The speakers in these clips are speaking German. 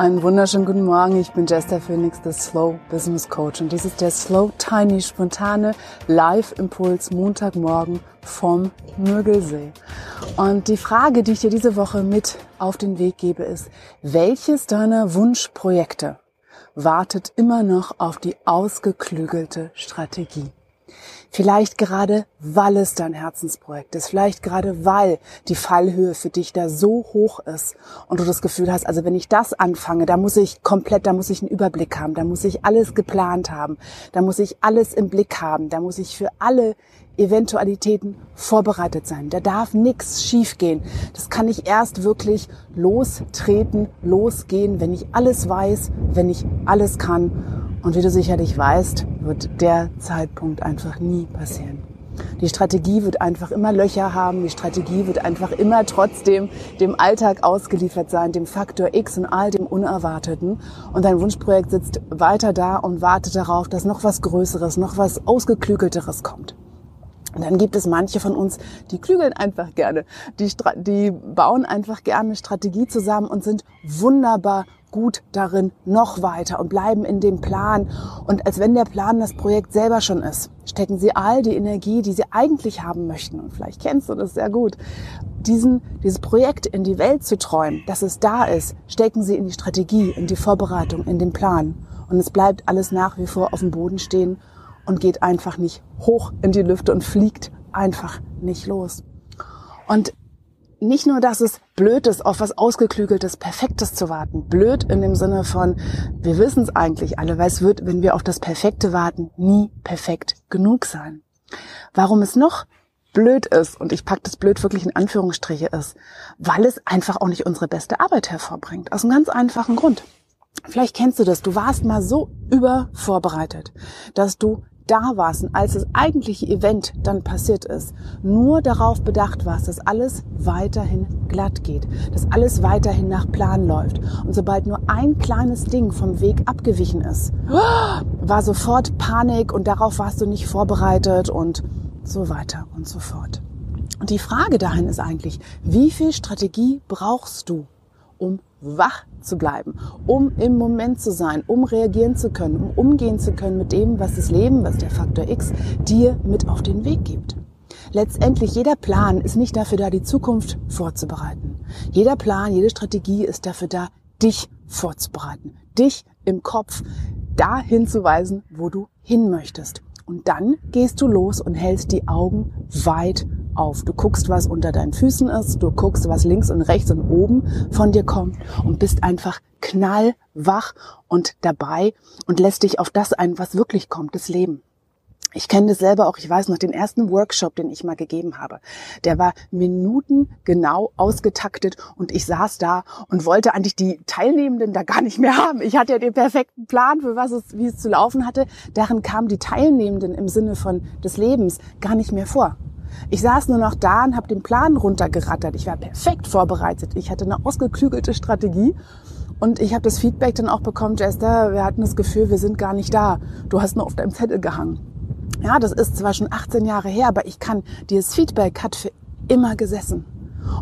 Einen wunderschönen guten Morgen. Ich bin Jester Phoenix, der Slow Business Coach. Und dies ist der Slow Tiny spontane Live-Impuls Montagmorgen vom Müggelsee. Und die Frage, die ich dir diese Woche mit auf den Weg gebe, ist, welches deiner Wunschprojekte wartet immer noch auf die ausgeklügelte Strategie? Vielleicht gerade, weil es dein Herzensprojekt ist. Vielleicht gerade, weil die Fallhöhe für dich da so hoch ist und du das Gefühl hast, also wenn ich das anfange, da muss ich komplett, da muss ich einen Überblick haben, da muss ich alles geplant haben, da muss ich alles im Blick haben, da muss ich für alle Eventualitäten vorbereitet sein. Da darf nichts schiefgehen. Das kann ich erst wirklich lostreten, losgehen, wenn ich alles weiß, wenn ich alles kann und wie du sicherlich weißt, wird der Zeitpunkt einfach nie passieren. Die Strategie wird einfach immer Löcher haben. Die Strategie wird einfach immer trotzdem dem Alltag ausgeliefert sein, dem Faktor X und all dem Unerwarteten. Und dein Wunschprojekt sitzt weiter da und wartet darauf, dass noch was Größeres, noch was Ausgeklügelteres kommt. Und dann gibt es manche von uns, die klügeln einfach gerne. Die, die bauen einfach gerne Strategie zusammen und sind wunderbar gut darin, noch weiter und bleiben in dem Plan. Und als wenn der Plan das Projekt selber schon ist, stecken sie all die Energie, die sie eigentlich haben möchten. Und vielleicht kennst du das sehr gut. Diesen, dieses Projekt in die Welt zu träumen, dass es da ist, stecken sie in die Strategie, in die Vorbereitung, in den Plan. Und es bleibt alles nach wie vor auf dem Boden stehen und geht einfach nicht hoch in die Lüfte und fliegt einfach nicht los. Und nicht nur, dass es blöd ist, auf was Ausgeklügeltes, Perfektes zu warten. Blöd in dem Sinne von, wir wissen es eigentlich alle, weil es wird, wenn wir auf das Perfekte warten, nie perfekt genug sein. Warum es noch blöd ist, und ich packe das blöd wirklich in Anführungsstriche ist, weil es einfach auch nicht unsere beste Arbeit hervorbringt. Aus einem ganz einfachen Grund. Vielleicht kennst du das. Du warst mal so übervorbereitet, dass du da warst und als das eigentliche Event dann passiert ist, nur darauf bedacht warst, dass alles weiterhin glatt geht, dass alles weiterhin nach Plan läuft. Und sobald nur ein kleines Ding vom Weg abgewichen ist, war sofort Panik und darauf warst du nicht vorbereitet und so weiter und so fort. Und die Frage dahin ist eigentlich, wie viel Strategie brauchst du, um wach zu bleiben, um im Moment zu sein, um reagieren zu können, um umgehen zu können mit dem, was das Leben, was der Faktor X dir mit auf den Weg gibt. Letztendlich, jeder Plan ist nicht dafür da, die Zukunft vorzubereiten. Jeder Plan, jede Strategie ist dafür da, dich vorzubereiten, dich im Kopf dahin zu weisen, wo du hin möchtest. Und dann gehst du los und hältst die Augen weit auf. Du guckst, was unter deinen Füßen ist, du guckst, was links und rechts und oben von dir kommt und bist einfach knallwach und dabei und lässt dich auf das ein, was wirklich kommt, das Leben. Ich kenne das selber auch, ich weiß noch, den ersten Workshop, den ich mal gegeben habe, der war minutengenau ausgetaktet und ich saß da und wollte eigentlich die Teilnehmenden da gar nicht mehr haben. Ich hatte ja den perfekten Plan, für was es, wie es zu laufen hatte. Darin kamen die Teilnehmenden im Sinne von des Lebens gar nicht mehr vor. Ich saß nur noch da und habe den Plan runtergerattert. Ich war perfekt vorbereitet. Ich hatte eine ausgeklügelte Strategie. Und ich habe das Feedback dann auch bekommen, Jester, wir hatten das Gefühl, wir sind gar nicht da. Du hast nur auf deinem Zettel gehangen. Ja, das ist zwar schon 18 Jahre her, aber ich kann, dieses Feedback hat für immer gesessen.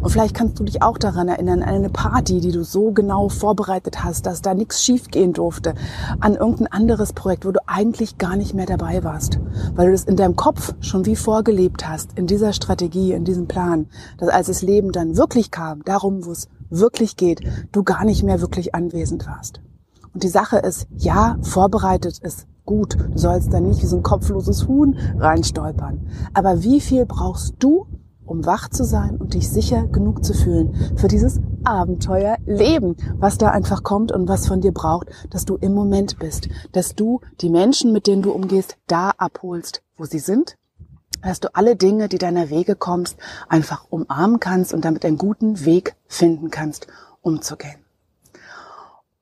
Und vielleicht kannst du dich auch daran erinnern, an eine Party, die du so genau vorbereitet hast, dass da nichts schiefgehen durfte, an irgendein anderes Projekt, wo du eigentlich gar nicht mehr dabei warst, weil du das in deinem Kopf schon wie vorgelebt hast, in dieser Strategie, in diesem Plan, dass als das Leben dann wirklich kam, darum, wo es wirklich geht, du gar nicht mehr wirklich anwesend warst. Und die Sache ist, ja, vorbereitet ist gut. Du sollst da nicht wie so ein kopfloses Huhn reinstolpern. Aber wie viel brauchst du, um wach zu sein und dich sicher genug zu fühlen für dieses Abenteuerleben, was da einfach kommt und was von dir braucht, dass du im Moment bist, dass du die Menschen, mit denen du umgehst, da abholst, wo sie sind, dass du alle Dinge, die deiner Wege kommst, einfach umarmen kannst und damit einen guten Weg finden kannst, umzugehen.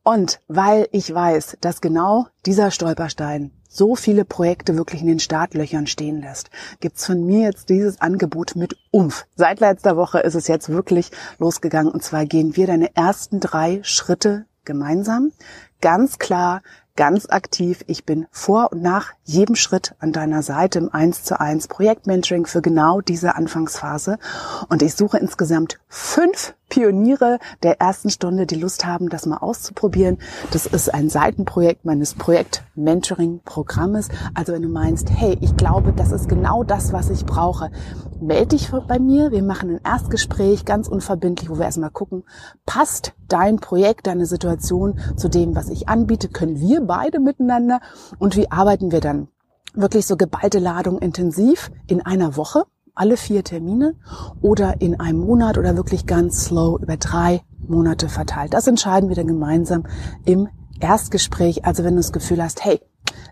Und weil ich weiß, dass genau dieser Stolperstein so viele Projekte wirklich in den Startlöchern stehen lässt, gibt's von mir jetzt dieses Angebot mit Umf. Seit letzter Woche ist es jetzt wirklich losgegangen und zwar gehen wir deine ersten drei Schritte gemeinsam. Ganz klar, ganz aktiv. Ich bin vor und nach jedem Schritt an deiner Seite im 1 zu 1 Projektmentoring für genau diese Anfangsphase. Und ich suche insgesamt fünf Pioniere der ersten Stunde, die Lust haben, das mal auszuprobieren. Das ist ein Seitenprojekt meines Projekt-Mentoring-Programmes. Also wenn du meinst, hey, ich glaube, das ist genau das, was ich brauche, melde dich bei mir. Wir machen ein Erstgespräch, ganz unverbindlich, wo wir erstmal gucken, passt dein Projekt, deine Situation zu dem, was ich anbiete? Können wir beide miteinander? Und wie arbeiten wir dann? Wirklich so geballte Ladung intensiv in einer Woche alle vier Termine oder in einem Monat oder wirklich ganz slow über drei Monate verteilt. Das entscheiden wir dann gemeinsam im Erstgespräch. Also wenn du das Gefühl hast, hey,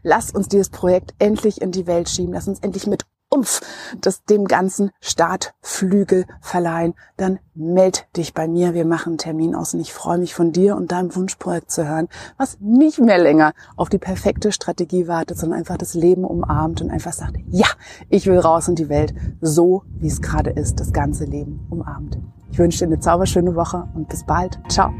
lass uns dieses Projekt endlich in die Welt schieben, lass uns endlich mit Umf das dem ganzen Startflügel verleihen, dann meld dich bei mir. Wir machen einen Termin aus und ich freue mich von dir und deinem Wunschprojekt zu hören, was nicht mehr länger auf die perfekte Strategie wartet, sondern einfach das Leben umarmt und einfach sagt, ja, ich will raus in die Welt, so wie es gerade ist, das ganze Leben umarmt. Ich wünsche dir eine zauberschöne Woche und bis bald. Ciao.